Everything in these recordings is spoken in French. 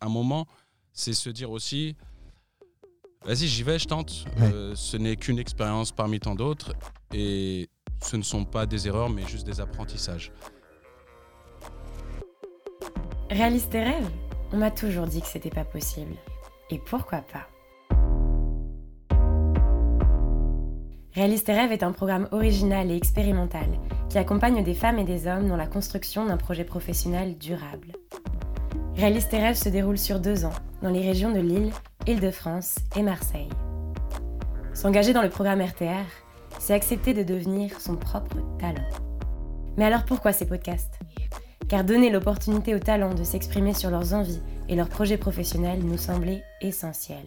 un moment, c'est se dire aussi, vas-y, j'y vais, je tente. Ouais. Euh, ce n'est qu'une expérience parmi tant d'autres et ce ne sont pas des erreurs, mais juste des apprentissages. Réalise tes rêves On m'a toujours dit que c'était pas possible. Et pourquoi pas? Réalise tes rêves est un programme original et expérimental qui accompagne des femmes et des hommes dans la construction d'un projet professionnel durable. Réalise tes rêves se déroule sur deux ans dans les régions de Lille, Île-de-France et Marseille. S'engager dans le programme RTR, c'est accepter de devenir son propre talent. Mais alors pourquoi ces podcasts? Car donner l'opportunité aux talents de s'exprimer sur leurs envies et leurs projets professionnels nous semblait essentiel.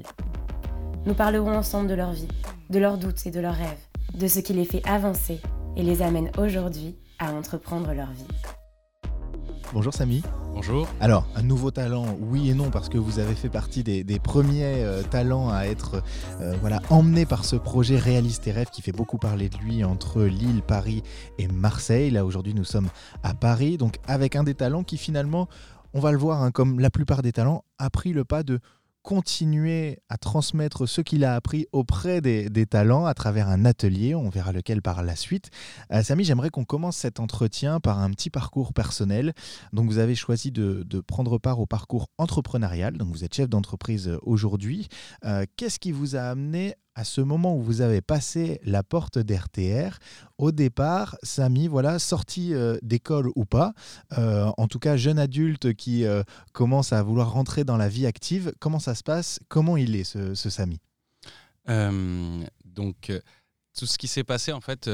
Nous parlerons ensemble de leur vie, de leurs doutes et de leurs rêves, de ce qui les fait avancer et les amène aujourd'hui à entreprendre leur vie. Bonjour Samy. Bonjour. Alors, un nouveau talent, oui et non, parce que vous avez fait partie des, premiers euh, talents à être euh, voilà, emmenés par ce projet Réalise tes rêves qui fait beaucoup parler de lui entre Lille, Paris et Marseille. Là, aujourd'hui, nous sommes à Paris, donc avec un des talents qui finalement, on va le voir, hein, comme la plupart des talents, a pris le pas de continuer à transmettre ce qu'il a appris auprès des, talents à travers un atelier, on verra lequel par la suite. Euh, Samy, j'aimerais qu'on commence cet entretien par un petit parcours personnel. Donc vous avez choisi de, prendre part au parcours entrepreneurial, donc vous êtes chef d'entreprise aujourd'hui. Euh, Qu'est-ce qui vous a amené à ce moment où vous avez passé la porte d'RTR Au départ, Samy, voilà, sorti euh, d'école ou pas, euh, en tout cas jeune adulte qui euh, commence à vouloir rentrer dans la vie active, comment ça se passe? Comment il est ce, ce Samy? Donc, tout ce qui s'est passé, en fait,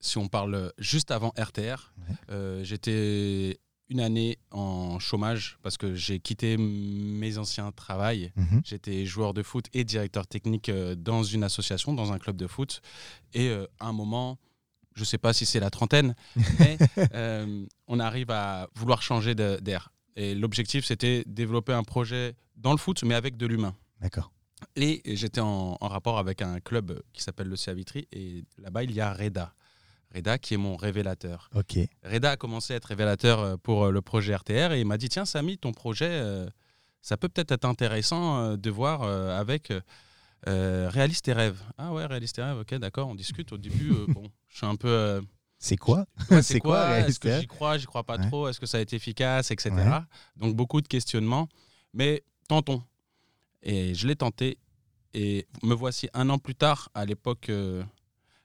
si on parle juste avant RTR, Ouais. j'étais une année en chômage parce que j'ai quitté mes anciens travails. Mhm. J'étais joueur de foot et directeur technique euh, dans une association, dans un club de foot. Et euh, à un moment, je ne sais pas si c'est la trentaine, mais euh, on arrive à vouloir changer d'air. Et l'objectif, c'était développer un projet dans le foot, mais avec de l'humain. D'accord. Et j'étais en, en rapport avec un club qui s'appelle le CA Vitry. Et là-bas, il y a Reda. Reda qui est mon révélateur. Ok. Reda a commencé à être révélateur euh, pour euh, le projet RTR et il m'a dit Tiens, Samy, ton projet, euh, ça peut peut-être être intéressant de voir avec euh, Réalise tes rêves. Ah ouais, Réalise tes rêves, ok, d'accord, on discute. Au début, euh, bon, je suis un peu. euh, C'est quoi Ouais, C'est quoi, Est-ce que j'y crois, j'y crois pas Ouais. trop Est-ce que ça a été efficace, etc. Ouais. Donc beaucoup de questionnements, mais tentons. Et je l'ai tenté. Et me voici un an plus tard. À l'époque,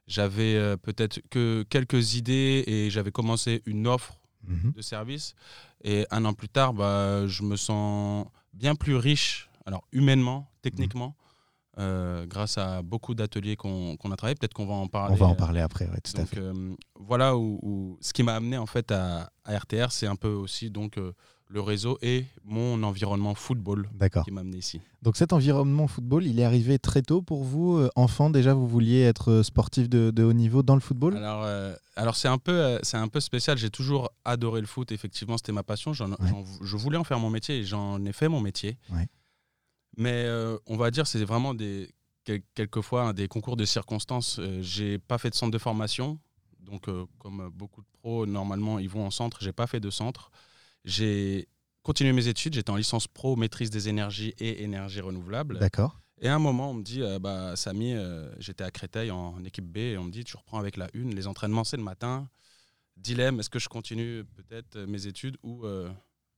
j'avais euh, peut-être que quelques idées et j'avais commencé une offre Mhm. de service. Et un an plus tard, bah, je me sens bien plus riche, alors humainement, techniquement, euh, grâce à beaucoup d'ateliers qu'on a travaillé. Peut-être qu'on va en parler. On va en euh, parler après, ouais, tout à fait. euh, voilà où, où- ce qui m'a amené en fait à, à RTR, c'est un peu aussi donc euh, le réseau et mon environnement football qui m'a amené ici. Donc cet environnement football, il est arrivé très tôt pour vous, euh, enfant déjà, vous vouliez être euh, sportif de, de haut niveau dans le football? Alors, euh, alors c'est un peu euh, c'est un peu spécial. J'ai toujours adoré le foot. Effectivement, c'était ma passion. J'en- j'en- je voulais en faire mon métier et j'en ai fait mon métier. Ouais. Mais on va dire c'est vraiment des quel- quelquefois hein, des concours de circonstances. J'ai pas fait de centre de formation. Donc, comme beaucoup de pros, normalement, ils vont en centre. J'ai pas fait de centre. J'ai continué mes études. J'étais en licence pro, maîtrise des énergies et énergie renouvelable. D'accord. Et à un moment, on me dit, euh, bah, Samy, euh, j'étais à Créteil en équipe B, et on me dit, tu reprends avec la une, les entraînements, c'est le matin. Dilemme, est-ce que je continue peut-être mes études ou euh,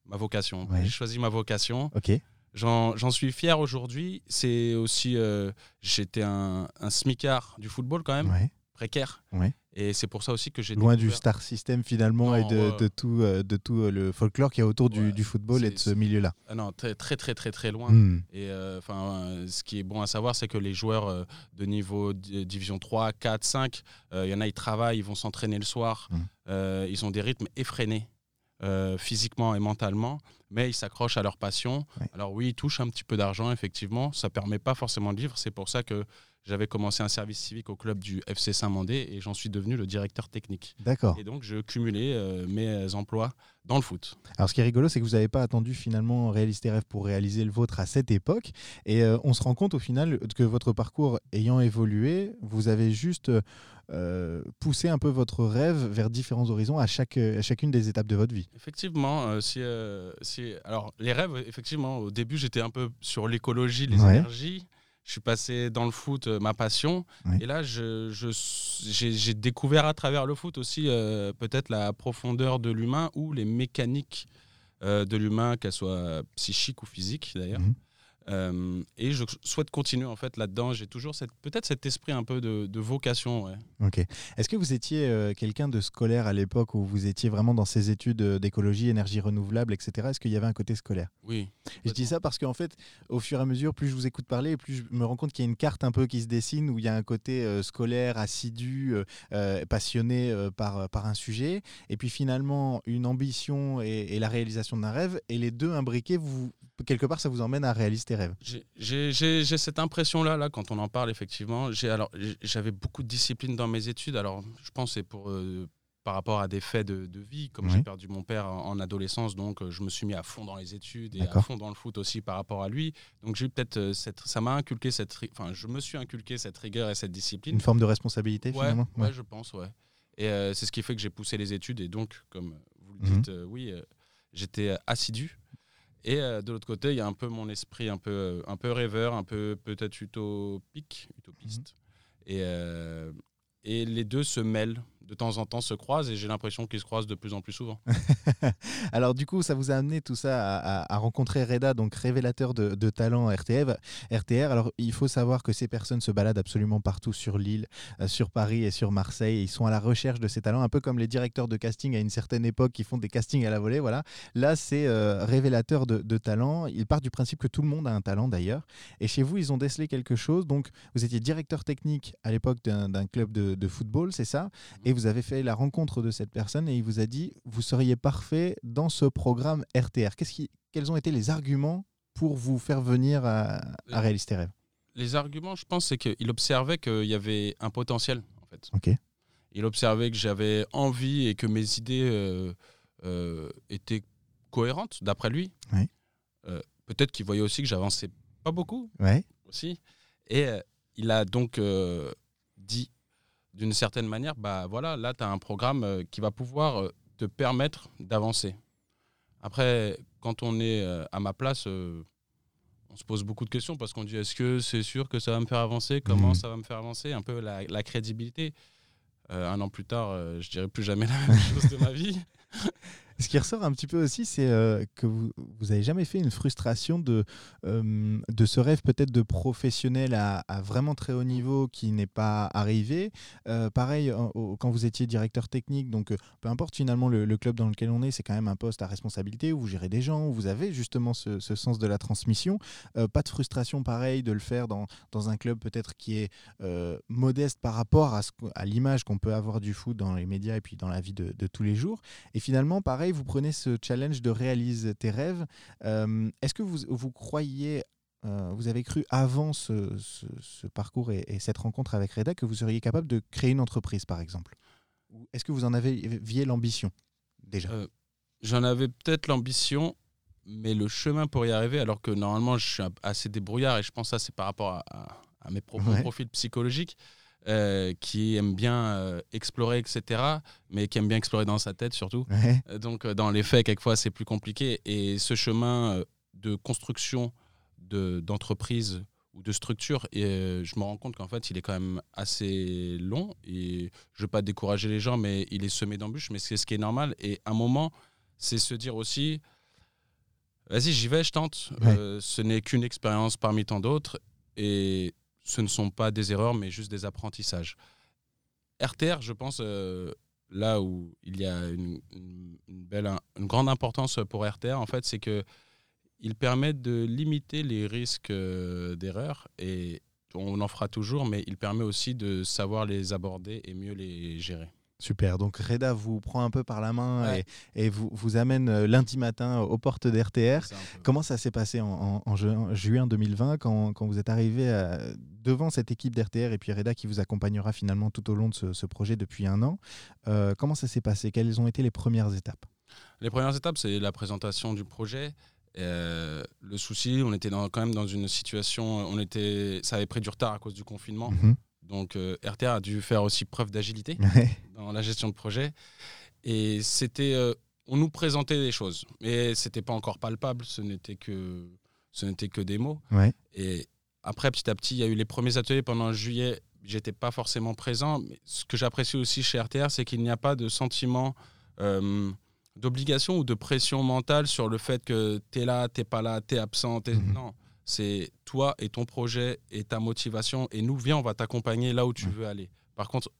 ma vocation? Ouais. J'ai choisi ma vocation. Ok. J'en suis fier aujourd'hui. C'est aussi, euh, j'étais un, un smicard du football quand même, Ouais. précaire. Ouais. Et c'est pour ça aussi que j'ai Loin du star system finalement et de, tout, euh, de tout euh, le folklore qui est autour du, Ouais, du football et de ce milieu-là. Ah non, très, très, très, très, très loin. Hmm. Et euh, enfin, euh, ce qui est bon à savoir, c'est que les joueurs de niveau di- division 3, 4, 5, euh, il y en a, ils travaillent, ils vont s'entraîner le soir. Euh, ils ont des rythmes effrénés, physiquement et mentalement, mais ils s'accrochent à leur passion. Ouais. Alors oui, ils touchent un petit peu d'argent, effectivement. Ça permet pas forcément de vivre. C'est pour ça que j'avais commencé un service civique au club du FC Saint-Mandé et j'en suis devenu le directeur technique. D'accord. Et donc, je cumulais euh, mes emplois dans le foot. Alors, ce qui est rigolo, c'est que vous n'avez pas attendu finalement réaliser tes rêves pour réaliser le vôtre à cette époque. Et euh, on se rend compte au final que votre parcours ayant évolué, vous avez juste euh, poussé un peu votre rêve vers différents horizons à, chaque, à chacune des étapes de votre vie. Effectivement, si. Alors, les rêves, effectivement, au début, j'étais un peu sur l'écologie, les Ouais. énergies. Je suis passé dans le foot, euh, ma passion. Et là, je, je- j'ai j'ai découvert à travers le foot aussi euh, peut-être la profondeur de l'humain ou les mécaniques euh, de l'humain, qu'elles soient psychiques ou physiques d'ailleurs. Mhm. Euh, et je souhaite continuer en fait là-dedans. J'ai toujours cette- peut-être cet esprit un peu de, de vocation. ouais. Ok. Est-ce que vous étiez euh, quelqu'un de scolaire à l'époque où vous étiez vraiment dans ces études euh, d'écologie, énergie renouvelable, etc. Est-ce qu'il y avait un côté scolaire? Oui. Et je dis ça parce qu'en fait, au fur et à mesure, plus je vous écoute parler, plus je me rends compte qu'il y a une carte un peu qui se dessine où il y a un côté euh, scolaire, assidu, passionné par, par un sujet, et puis finalement une ambition et, et la réalisation d'un rêve, et les deux imbriqués, vous, quelque part, ça vous emmène à réaliser rêves. J'ai- cette impression-là, là, quand on en parle, effectivement. J'avais beaucoup de discipline dans mes études. Alors, je pense que c'est pour, euh, par rapport à des faits de, de vie. Comme Oui. j'ai perdu mon père en, en adolescence, donc euh, je me suis mis à fond dans les études et à fond dans le foot aussi par rapport à lui. Donc, j'ai eu peut-être euh, cette. Ça m'a inculqué cette. Enfin, je me suis inculqué cette rigueur et cette discipline. Une forme de responsabilité Ouais, finalement ouais, je pense, ouais. Et euh, c'est ce qui fait que j'ai poussé les études. Et donc, comme vous le Mhm. dites, euh, oui, euh, j'étais assidu. Et euh, de l'autre côté, il y a un peu mon esprit un peu, euh, un peu rêveur, un peu peut-être utopique, utopiste. Et, euh, et les deux se mêlent de temps en temps, se croisent. Et j'ai l'impression qu'ils se croisent de plus en plus souvent. Alors du coup, ça vous a amené tout ça à, rencontrer Reda, donc révélateur de, talent RTF, RTR. Alors il faut savoir que ces personnes se baladent absolument partout sur l'île, euh, sur Paris et sur Marseille. Ils sont à la recherche de ces talents, un peu comme les directeurs de casting à une certaine époque qui font des castings à la volée. Voilà. Là, c'est euh, révélateur de, talent. Ils partent du principe que tout le monde a un talent d'ailleurs. Et chez vous, ils ont décelé quelque chose. Donc vous étiez directeur technique à l'époque d'un club de, de football, c'est ça et vous avez fait la rencontre de cette personne et il vous a dit vous seriez parfait dans ce programme RTR. Qu'est-ce qui, quels ont été les arguments pour vous faire venir à, à réaliser tes rêves? Les arguments, je pense, c'est qu'il observait qu'il y avait un potentiel, en fait. Ok. Il observait que j'avais envie et que mes idées euh, euh, étaient cohérentes, d'après lui. Oui. Euh, Peut-être qu'il voyait aussi que j'avançais pas beaucoup, Ouais. aussi. Et euh, il a donc euh, dit, d'une certaine manière, bah voilà, là, tu as un programme euh, qui va pouvoir euh, te permettre d'avancer. Après, quand on est euh, à ma place, on se pose beaucoup de questions parce qu'on dit est-ce que c'est sûr que ça va me faire avancer? Comment Mhm. ça va me faire avancer? Un peu la, la crédibilité. Euh, un an plus tard, je dirais plus jamais la même chose de ma vie. Ce qui ressort un petit peu aussi, c'est euh, que vous vous avez jamais fait une frustration de, de ce rêve peut-être de professionnel à, vraiment très haut niveau qui n'est pas arrivé. Euh, pareil, quand vous étiez directeur technique, donc euh, peu importe finalement le, club dans lequel on est, c'est quand même un poste à responsabilité où vous gérez des gens, où vous avez justement ce, sens de la transmission. Pas de frustration pareil de le faire dans, dans un club peut-être qui est modeste par rapport à, à l'image qu'on peut avoir du foot dans les médias et puis dans la vie de, de tous les jours. Et finalement, pareil, vous prenez ce challenge de réaliser tes rêves. Euh, Est-ce que vous, vous croyez, euh, vous avez cru avant ce, ce- ce parcours et, et cette rencontre avec Reda que vous seriez capable de créer une entreprise, par exemple? Est-ce que vous en aviez l'ambition déjà? Euh, J'en avais peut-être l'ambition, mais le chemin pour y arriver, alors que normalement je suis assez débrouillard et je pense que ça c'est par rapport à, à- à mes propres Ouais. profils psychologiques, euh, qui aiment bien euh, explorer, etc., mais qui aiment bien explorer dans sa tête surtout. Ouais. Euh, Donc, dans les faits, quelquefois, c'est plus compliqué. Et ce chemin de construction de- d'entreprise ou de structure, et, je me rends compte qu'en fait, il est quand même assez long. Et je ne veux pas décourager les gens, mais il est semé d'embûches, mais c'est ce qui est normal. Et un moment, c'est se dire aussi, vas-y, j'y vais, je tente. Ouais. Euh, ce n'est qu'une expérience parmi tant d'autres. Et ce ne sont pas des erreurs, mais juste des apprentissages. RTR, je pense, euh, là où il y a une, grande importance pour RTR, en fait, c'est que il permet de limiter les risques euh, d'erreur et on en fera toujours, mais il permet aussi de savoir les aborder et mieux les gérer. Super. Donc Reda vous prend un peu par la main Ouais. et, et vous, vous amène euh, lundi matin aux portes d'RTR. Comment ça s'est passé en, en- en juin, juin 2020 quand, quand vous êtes arrivé à- devant cette équipe d'RTR et puis Reda qui vous accompagnera finalement tout au long de ce, ce projet depuis un an Euh, Comment ça s'est passé? Quelles ont été les premières étapes? Les premières étapes, c'est la présentation du projet. Euh, le souci, on était dans- quand même dans une situation, on était, ça avait pris du retard à cause du confinement. Mhm. Donc euh, RTR a dû faire aussi preuve d'agilité. Ouais. dans la gestion de projet. Et c'était, euh, on nous présentait des choses, mais c'était pas encore palpable. Ce n'était que, ce n'était que des mots. Ouais. Et après, petit à petit, il y a eu les premiers ateliers pendant juillet. J'étais pas forcément présent. Mais ce que j'apprécie aussi chez RTR, c'est qu'il n'y a pas de sentiment euh, d'obligation ou de pression mentale sur le fait que tu es là, tu pas là, tu es absent. t'es- Mhm. Non, c'est toi et ton projet et ta motivation. Et nous, viens, on va t'accompagner là où tu Ouais. veux aller. Par contre,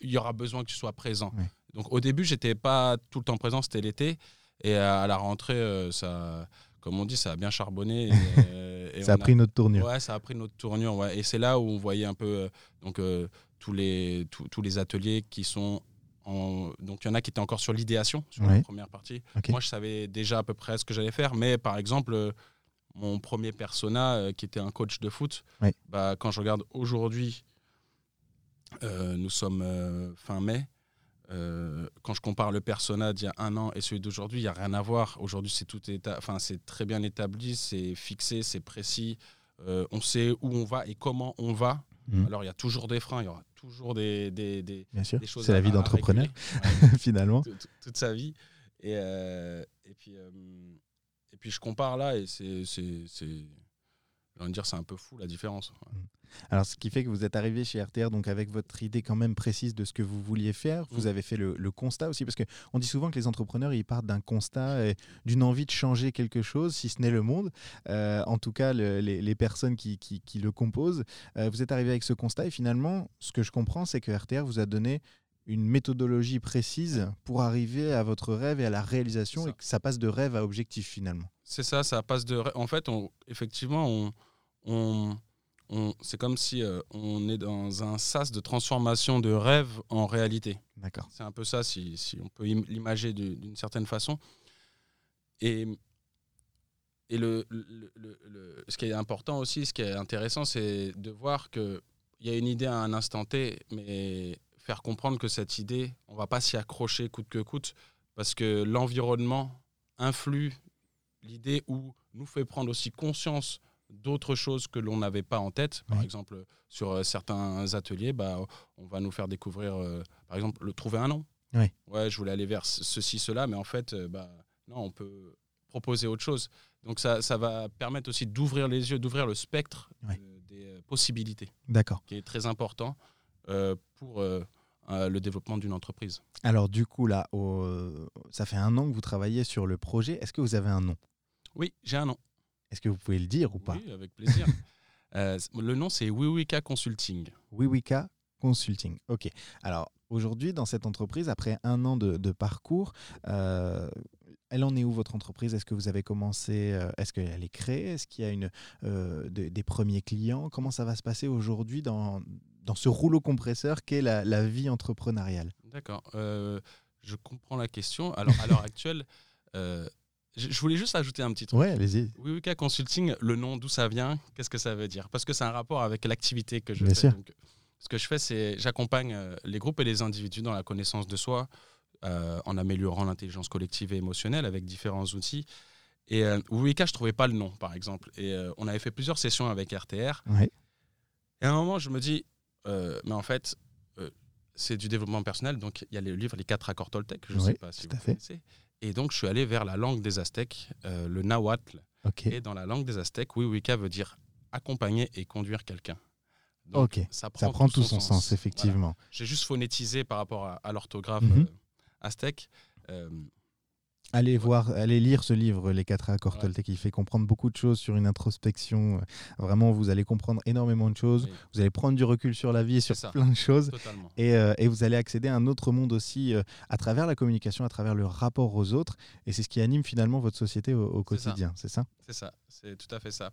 il y aura besoin que tu sois présent. Ouais. Donc au début, j'étais pas tout le temps présent, c'était l'été. Et à la rentrée, euh, ça, comme on dit, ça a bien charbonné. et, euh, et Ça a pris notre tournure. Ouais, ça a pris notre tournure. Ouais. Et c'est là où on voyait un peu euh, donc, tous, les, tous, tous les ateliers qui sont. En... Donc il y en a qui étaient encore sur l'idéation, sur Ouais. la première partie. Moi, je savais déjà à peu près ce que j'allais faire. Mais par exemple, mon premier persona, euh, qui était un coach de foot, bah, quand je regarde aujourd'hui, euh, nous sommes euh, fin mai. Quand je compare le persona d'il y a un an et celui d'aujourd'hui, il n'y a rien à voir. Aujourd'hui, c'est tout enfin, c'est très bien établi, c'est fixé, c'est précis. On sait où on va et comment on va. Mhm. Alors, il y a toujours des freins, il y aura toujours des, des, des- Bien sûr. des choses C'est la vie d'entrepreneur, finalement. Tout- tout- toute sa vie. Et, et, puis, et puis, je compare là et c'est. J'ai envie de dire, c'est un peu fou la différence. Ouais. Alors, ce qui fait que vous êtes arrivé chez RTR donc avec votre idée quand même précise de ce que vous vouliez faire. Vous Mm. avez fait le, le constat aussi, parce qu'on dit souvent que les entrepreneurs, ils partent d'un constat et d'une envie de changer quelque chose, si ce n'est le monde. Euh, en tout cas, le- les, les personnes qui, qui- qui le composent. Euh, vous êtes arrivé avec ce constat et finalement, ce que je comprends, c'est que RTR vous a donné une méthodologie précise pour arriver à votre rêve et à la réalisation et que ça passe de rêve à objectif finalement. C'est ça, ça passe de. En fait, on, effectivement, on, on, on- c'est comme si euh, on est dans un sas de transformation de rêve en réalité. D'accord. C'est un peu ça, si, si on peut im- l'imager du- d'une certaine façon. Et, et le, le- le- le- ce qui est important aussi, ce qui est intéressant, c'est de voir qu'il y a une idée à un instant T, mais faire comprendre que cette idée, on va pas s'y accrocher coûte que coûte, parce que l'environnement influe l'idée ou nous fait prendre aussi conscience d'autres choses que l'on n'avait pas en tête. Par Oui. exemple, sur euh, certains ateliers, bah, on va nous faire découvrir, euh, par exemple, le trouver un nom. Oui. Ouais, je voulais aller vers ce- ceci, cela, mais en fait, euh, bah, non, on peut proposer autre chose. Donc ça, ça va permettre aussi d'ouvrir les yeux, d'ouvrir le spectre Oui. euh, des possibilités, D'accord. qui est très important pour euh, euh, le développement d'une entreprise. Alors du coup, là, au- ça fait un an que vous travaillez sur le projet. Est-ce que vous avez un nom? Oui, j'ai un nom. Est-ce que vous pouvez le dire ou pas? Oui, avec plaisir. Euh, le nom, c'est Wiwika Consulting. Wiwika Consulting. Ok. Alors aujourd'hui, dans cette entreprise, après un an de, de parcours, euh, elle en est où votre entreprise? Est-ce que vous avez commencé euh, Est-ce qu'elle est créée? Est-ce qu'il y a une, euh, de- des premiers clients? Comment ça va se passer aujourd'hui dans, dans ce rouleau compresseur qu'est la, la vie entrepreneuriale D'accord. Euh, je comprends la question. Alors, à l'heure actuelle, euh, je, voulais juste ajouter un petit truc. Ouais, allez-y. Wiwika Consulting, le nom, d'où ça vient Qu'est-ce que ça veut dire? Parce que c'est un rapport avec l'activité que je Bien fais. sûr. Donc, ce que je fais, c'est j'accompagne euh, les groupes et les individus dans la connaissance de soi, euh, en améliorant l'intelligence collective et émotionnelle avec différents outils. Et euh, Wiwika, je trouvais pas le nom, par exemple. Et on avait fait plusieurs sessions avec RTR. Ouais. Et à un moment, je me dis, mais en fait, euh, c'est du développement personnel. Donc, il y a le livre Les quatre accords Toltec, je ne Oui, sais pas si vous connaissez. Et donc, je suis allé vers la langue des Aztèques, euh, le Nahuatl. Et dans la langue des Aztèques, Wiwika veut dire accompagner et conduire quelqu'un. Donc, Ok. Ça prend, Ça prend tout son sens, effectivement. Voilà. J'ai juste phonétisé par rapport à, à l'orthographe Mhm. euh, aztèque. Euh, Allez voir, allez lire ce livre, Les quatre accords. Toltec. Il fait comprendre beaucoup de choses sur une introspection. Vraiment, vous allez comprendre énormément de choses. Oui. Vous allez prendre du recul sur la vie et sur ça. plein de choses. Et, euh, et vous allez accéder à un autre monde aussi euh, à travers la communication, à travers le rapport aux autres. Et c'est ce qui anime finalement votre société au, quotidien, c'est ça? C'est ça, c'est tout à fait ça.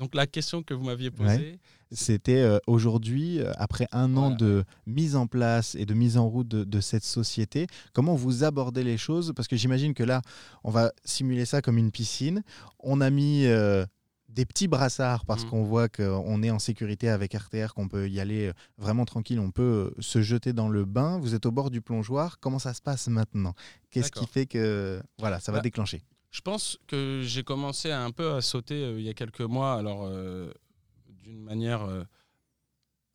Donc, la question que vous m'aviez posée, C'était euh, aujourd'hui, euh, après un an de mise en place et de mise en route de, de cette société, comment vous abordez les choses? Parce que j'imagine que là, on va simuler ça comme une piscine. On a mis euh, des petits brassards parce Mhm. qu'on voit qu'on est en sécurité avec RTR, qu'on peut y aller vraiment tranquille, on peut se jeter dans le bain. Vous êtes au bord du plongeoir. Comment ça se passe maintenant? Qu'est-ce qui fait que voilà, ça va Bah, déclencher? Je pense que j'ai commencé un peu à sauter euh, il y a quelques mois, alors euh, d'une manière euh,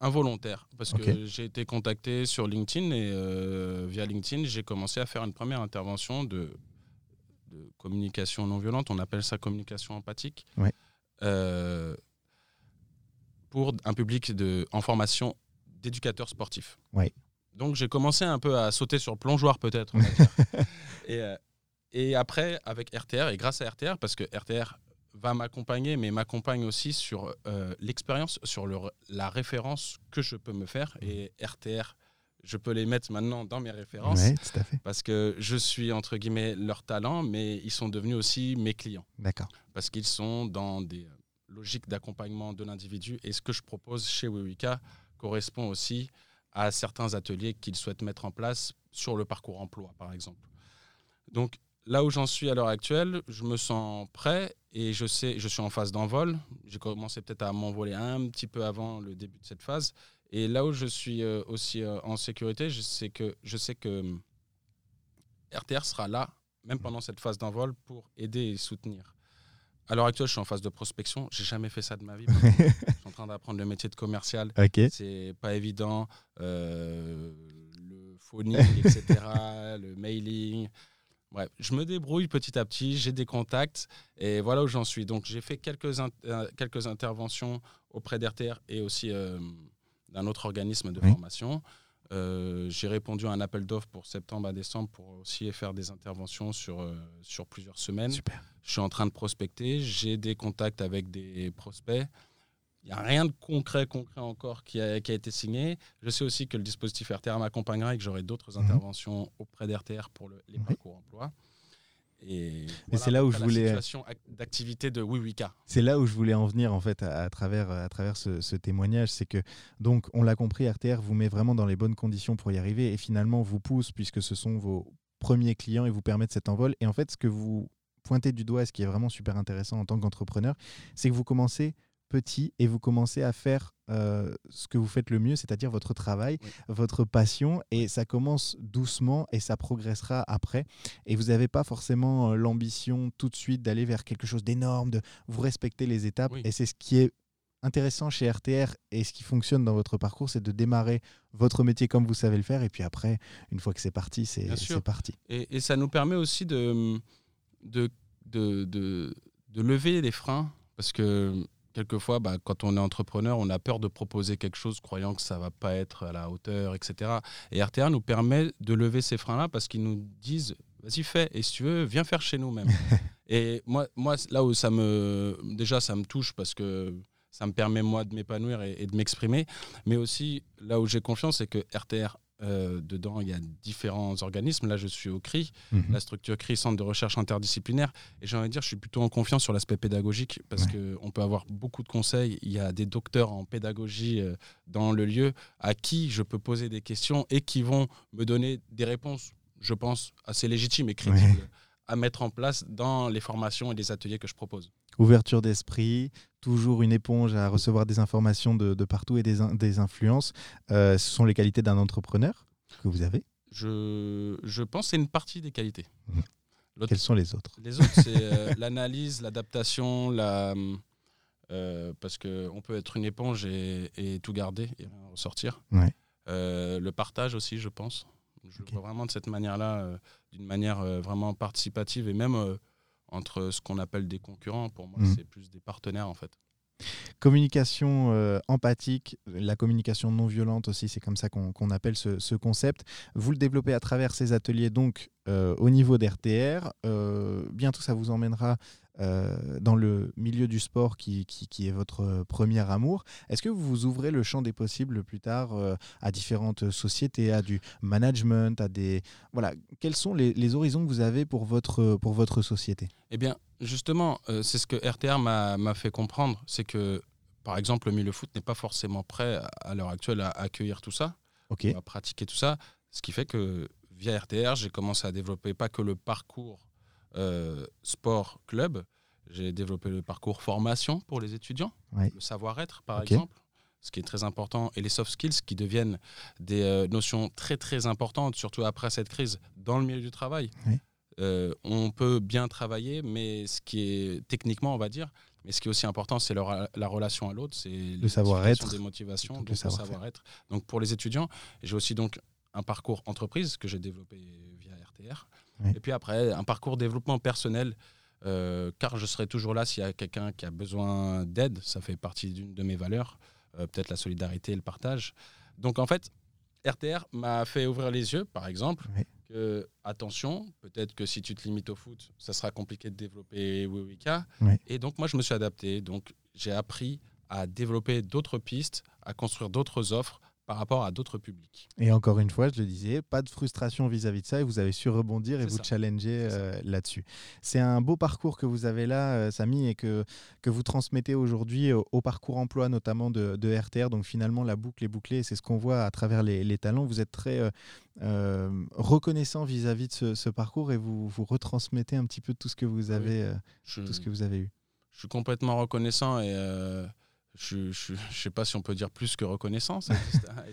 involontaire parce que j'ai été contacté sur LinkedIn et via LinkedIn, j'ai commencé à faire une première intervention de, de communication non violente. On appelle ça communication empathique. Ouais. Pour un public de, en formation d'éducateurs sportifs. Ouais. Donc j'ai commencé un peu à sauter sur le plongeoir peut-être. et, et après avec RTR et grâce à RTR parce que RTR va m'accompagner mais m'accompagne aussi sur euh, l'expérience, sur le, la référence que je peux me faire et RTR je peux les mettre maintenant dans mes références Ouais, tout à fait. parce que je suis entre guillemets leur talent mais ils sont devenus aussi mes clients D'accord. parce qu'ils sont dans des euh, logiques d'accompagnement de l'individu et ce que je propose chez Wewika correspond aussi à certains ateliers qu'ils souhaitent mettre en place sur le parcours emploi, par exemple. Donc là où j'en suis à l'heure actuelle, je me sens prêt et je sais, je suis en phase d'envol. J'ai commencé peut-être à m'envoler un petit peu avant le début de cette phase. Et là où je suis euh, aussi euh, en sécurité, je sais que, je sais que hum, RTR sera là, même pendant cette phase d'envol, pour aider et soutenir. À l'heure actuelle, je suis en phase de prospection. J'ai jamais fait ça de ma vie. je suis en train d'apprendre le métier de commercial. Ok. C'est pas évident. Euh, le phoning, etc., le mailing. Bref, je me débrouille petit à petit, j'ai des contacts et voilà où j'en suis. Donc j'ai fait quelques, in- euh, quelques interventions auprès d'RTR et aussi euh, d'un autre organisme de Oui. formation. Euh, j'ai répondu à un appel d'offres pour septembre à décembre pour aussi faire des interventions sur, euh, sur plusieurs semaines. Super. Je suis en train de prospecter, j'ai des contacts avec des prospects. Il n'y a rien de concret, concret encore qui a, qui a été signé. Je sais aussi que le dispositif RTR m'accompagnera et que j'aurai d'autres Mhm. interventions auprès d'RTR pour le- les Oui. parcours emploi. Et voilà c'est là où je la voulais- ac- d'activité de WiWika. C'est là où je voulais en venir en fait à, à travers, à travers ce, ce témoignage, c'est que donc on l'a compris, RTR vous met vraiment dans les bonnes conditions pour y arriver et finalement vous pousse puisque ce sont vos premiers clients et vous permettent cet envol. Et en fait, ce que vous pointez du doigt, ce qui est vraiment super intéressant en tant qu'entrepreneur, c'est que vous commencez petit et vous commencez à faire euh, ce que vous faites le mieux, c'est-à-dire votre travail, Oui. votre passion, et ça commence doucement et ça progressera après. Et vous n'avez pas forcément euh, l'ambition tout de suite d'aller vers quelque chose d'énorme, de vous respectez les étapes, Oui. et c'est ce qui est intéressant chez RTR et ce qui fonctionne dans votre parcours, c'est de démarrer votre métier comme vous savez le faire, et puis après, une fois que c'est parti, c'est parti. Et, et ça nous permet aussi de, de, de, de, de lever les freins parce que quelquefois, bah, quand on est entrepreneur, on a peur de proposer quelque chose croyant que ça va pas être à la hauteur, etc. Et RTR nous permet de lever ces freins-là parce qu'ils nous disent vas-y fais et si tu veux viens faire chez nous même. et moi, moi là où ça me déjà ça me touche parce que ça me permet moi de m'épanouir et, et de m'exprimer, mais aussi là où j'ai confiance c'est que RTR euh, dedans il y a différents organismes. Là je suis au CRI, Mhm. la structure CRI, Centre de recherche interdisciplinaire. Et j'ai envie de dire, je suis plutôt en confiance sur l'aspect pédagogique parce Ouais. qu'on peut avoir beaucoup de conseils. Il y a des docteurs en pédagogie euh, dans le lieu à qui je peux poser des questions et qui vont me donner des réponses, je pense, assez légitimes et crédibles à mettre en place dans les formations et les ateliers que je propose. Ouverture d'esprit, toujours une éponge à recevoir des informations de, de partout et des, des influences. Euh, ce sont les qualités d'un entrepreneur que vous avez. Je, je pense que c'est une partie des qualités. L'autre- Quels sont les autres? Les autres, c'est euh, l'analyse, l'adaptation, la, euh, parce qu'on peut être une éponge et, et tout garder et ressortir. Ouais. Euh, le partage aussi, je pense. Je le vois vraiment de cette manière-là, euh, d'une manière euh, vraiment participative et même euh, entre ce qu'on appelle des concurrents. Pour moi, Mhm. c'est plus des partenaires en fait. Communication euh, empathique, la communication non violente aussi, c'est comme ça qu'on appelle ce, ce concept. Vous le développez à travers ces ateliers, donc euh, au niveau d'RTR. Euh, bientôt, ça vous emmènera euh, dans le milieu du sport qui, qui- qui est votre premier amour. Est-ce que vous vous ouvrez le champ des possibles plus tard euh, à différentes sociétés, à du management, à des... Voilà, quels sont les, les horizons que vous avez pour votre, pour votre société? Eh bien, justement, euh, c'est ce que RTR m'a fait comprendre. C'est que, par exemple, le milieu foot n'est pas forcément prêt à, à l'heure actuelle à accueillir tout ça. À pratiquer tout ça. Ce qui fait que via RTR, j'ai commencé à développer pas que le parcours euh, sport-club, j'ai développé le parcours formation pour les étudiants, Ouais. le savoir-être par exemple, ce qui est très important, et les soft skills qui deviennent des euh, notions très très importantes, surtout après cette crise, dans le milieu du travail. Ouais. Euh, on peut bien travailler, mais ce qui est techniquement, on va dire, Mais ce qui est aussi important, c'est la relation à l'autre, c'est le savoir-être, des motivations, donc le savoir-être. donc pour les étudiants, j'ai aussi donc un parcours entreprise que j'ai développé via RTR. Et puis après, un parcours développement personnel, euh, car je serai toujours là s'il y a quelqu'un qui a besoin d'aide. Ça fait partie d'une de mes valeurs, euh, peut-être la solidarité et le partage. Donc en fait, RTR m'a fait ouvrir les yeux, par exemple, que attention, peut-être que si tu te limites au foot, ça sera compliqué de développer Wewika. Et donc moi, je me suis adapté. Donc j'ai appris à développer d'autres pistes, à construire d'autres offres par rapport à d'autres publics. Et encore une fois, je le disais, pas de frustration vis-à-vis de ça et vous avez su rebondir et vous challenger euh, là-dessus. C'est un beau parcours que vous avez là, euh, Samy, et que, que vous transmettez aujourd'hui au, parcours emploi, notamment de, de, RTR. Donc finalement, la boucle est bouclée, c'est ce qu'on voit à travers les, talents. Vous êtes très euh, reconnaissant vis-à-vis de ce, parcours et vous, vous retransmettez un petit peu tout ce que vous avez, tout ce que vous avez eu. Je suis complètement reconnaissant et je ne sais pas si on peut dire plus que reconnaissance,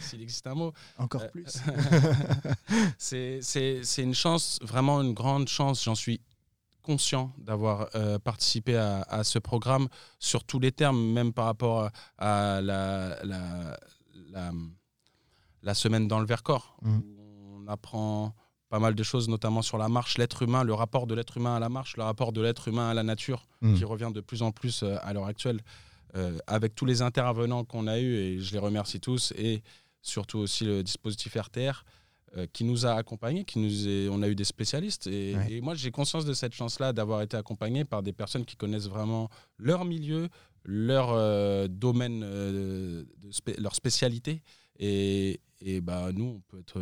s'il existe un mot. Encore euh, plus. c'est une chance, vraiment une grande chance. J'en suis conscient d'avoir euh, participé à, ce programme sur tous les termes, même par rapport à, la, la, la, semaine dans le Vercors. Mmh. on apprend pas mal de choses, notamment sur la marche, l'être humain, le rapport de l'être humain à la marche, le rapport de l'être humain à la nature, mmh. qui revient de plus en plus euh, à l'heure actuelle. Euh, avec tous les intervenants qu'on a eus, et je les remercie tous, et surtout aussi le dispositif RTR euh, qui nous a accompagnés, qui nous est, on a eu des spécialistes. Et, moi, j'ai conscience de cette chance-là d'avoir été accompagné par des personnes qui connaissent vraiment leur milieu, leur euh, domaine, de leur spécialité. Et, et bah, nous, on peut être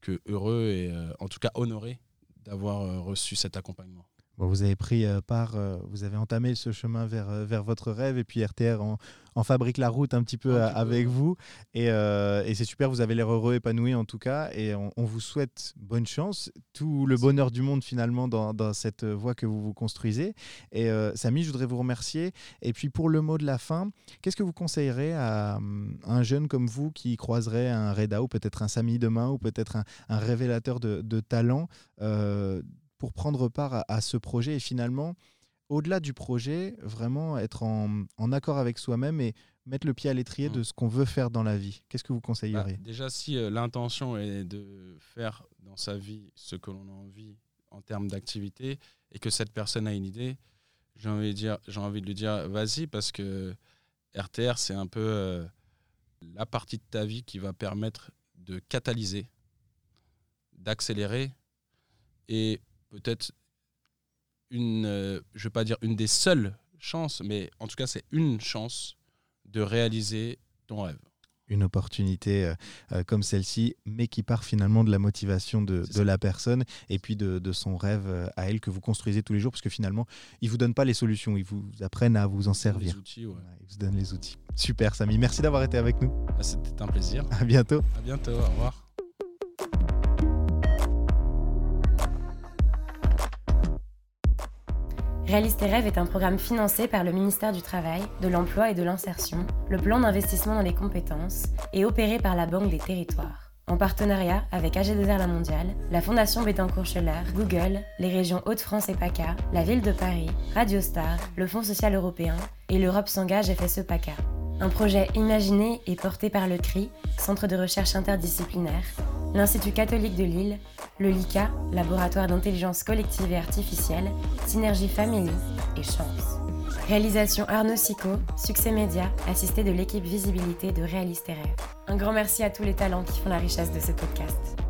que heureux et en tout cas honoré d'avoir reçu cet accompagnement vous avez pris euh, part, euh, vous avez entamé ce chemin vers, euh, vers votre rêve et puis RTR en, fabrique la route un petit peu avec vous. Et, c'est super, vous avez l'air heureux, épanoui en tout cas. Et on, vous souhaite bonne chance, tout le bonheur du monde finalement dans, cette voie que vous vous construisez. Et Samy, je voudrais vous remercier. Et puis pour le mot de la fin, qu'est-ce que vous conseillerez à, un jeune comme vous qui croiserait un Reda ou peut-être un Samy demain ou peut-être un, révélateur de, de talent pour prendre part à, ce projet et finalement, au-delà du projet, vraiment être en, accord avec soi-même et mettre le pied à l'étrier de mmh. ce qu'on veut faire dans la vie. Qu'est-ce que vous conseilleriez bah, Déjà, si euh, l'intention est de faire dans sa vie ce que l'on a envie en termes d'activité et que cette personne a une idée, j'ai envie de, dire, j'ai envie de lui dire vas-y parce que RTR, c'est un peu euh, la partie de ta vie qui va permettre de catalyser, d'accélérer et peut-être une, euh, je vais pas dire une des seules chances, mais en tout cas c'est une chance de réaliser ton rêve. Une opportunité euh, euh, comme celle-ci, mais qui part finalement de la motivation de, la personne et puis de, son rêve à elle que vous construisez tous les jours, parce que finalement, ils ne vous donnent pas les solutions, ils vous apprennent à vous en servir. Les outils, ouais. ils vous donnent les outils. Super, Samy. Merci d'avoir été avec nous. Ah, c'était un plaisir. À bientôt. À bientôt. Au revoir. Réaliste tes rêves est un programme financé par le ministère du Travail, de l'Emploi et de l'Insertion, le plan d'investissement dans les compétences et opéré par la Banque des Territoires. En partenariat avec AG2R La Mondiale, la Fondation Bettencourt-Scheller, Google, les régions Hauts-de-France et PACA, la Ville de Paris, Radio Star, le Fonds social européen et l'Europe s'engage FSE PACA. Un projet imaginé et porté par le CRI, Centre de recherche interdisciplinaire, l'Institut catholique de Lille, le LICA, Laboratoire d'intelligence collective et artificielle, Synergie Family et Chance. Réalisation Arnaud Sico, Succès Média, assisté de l'équipe Visibilité de Réaliste Rêve. Un grand merci à tous les talents qui font la richesse de ce podcast.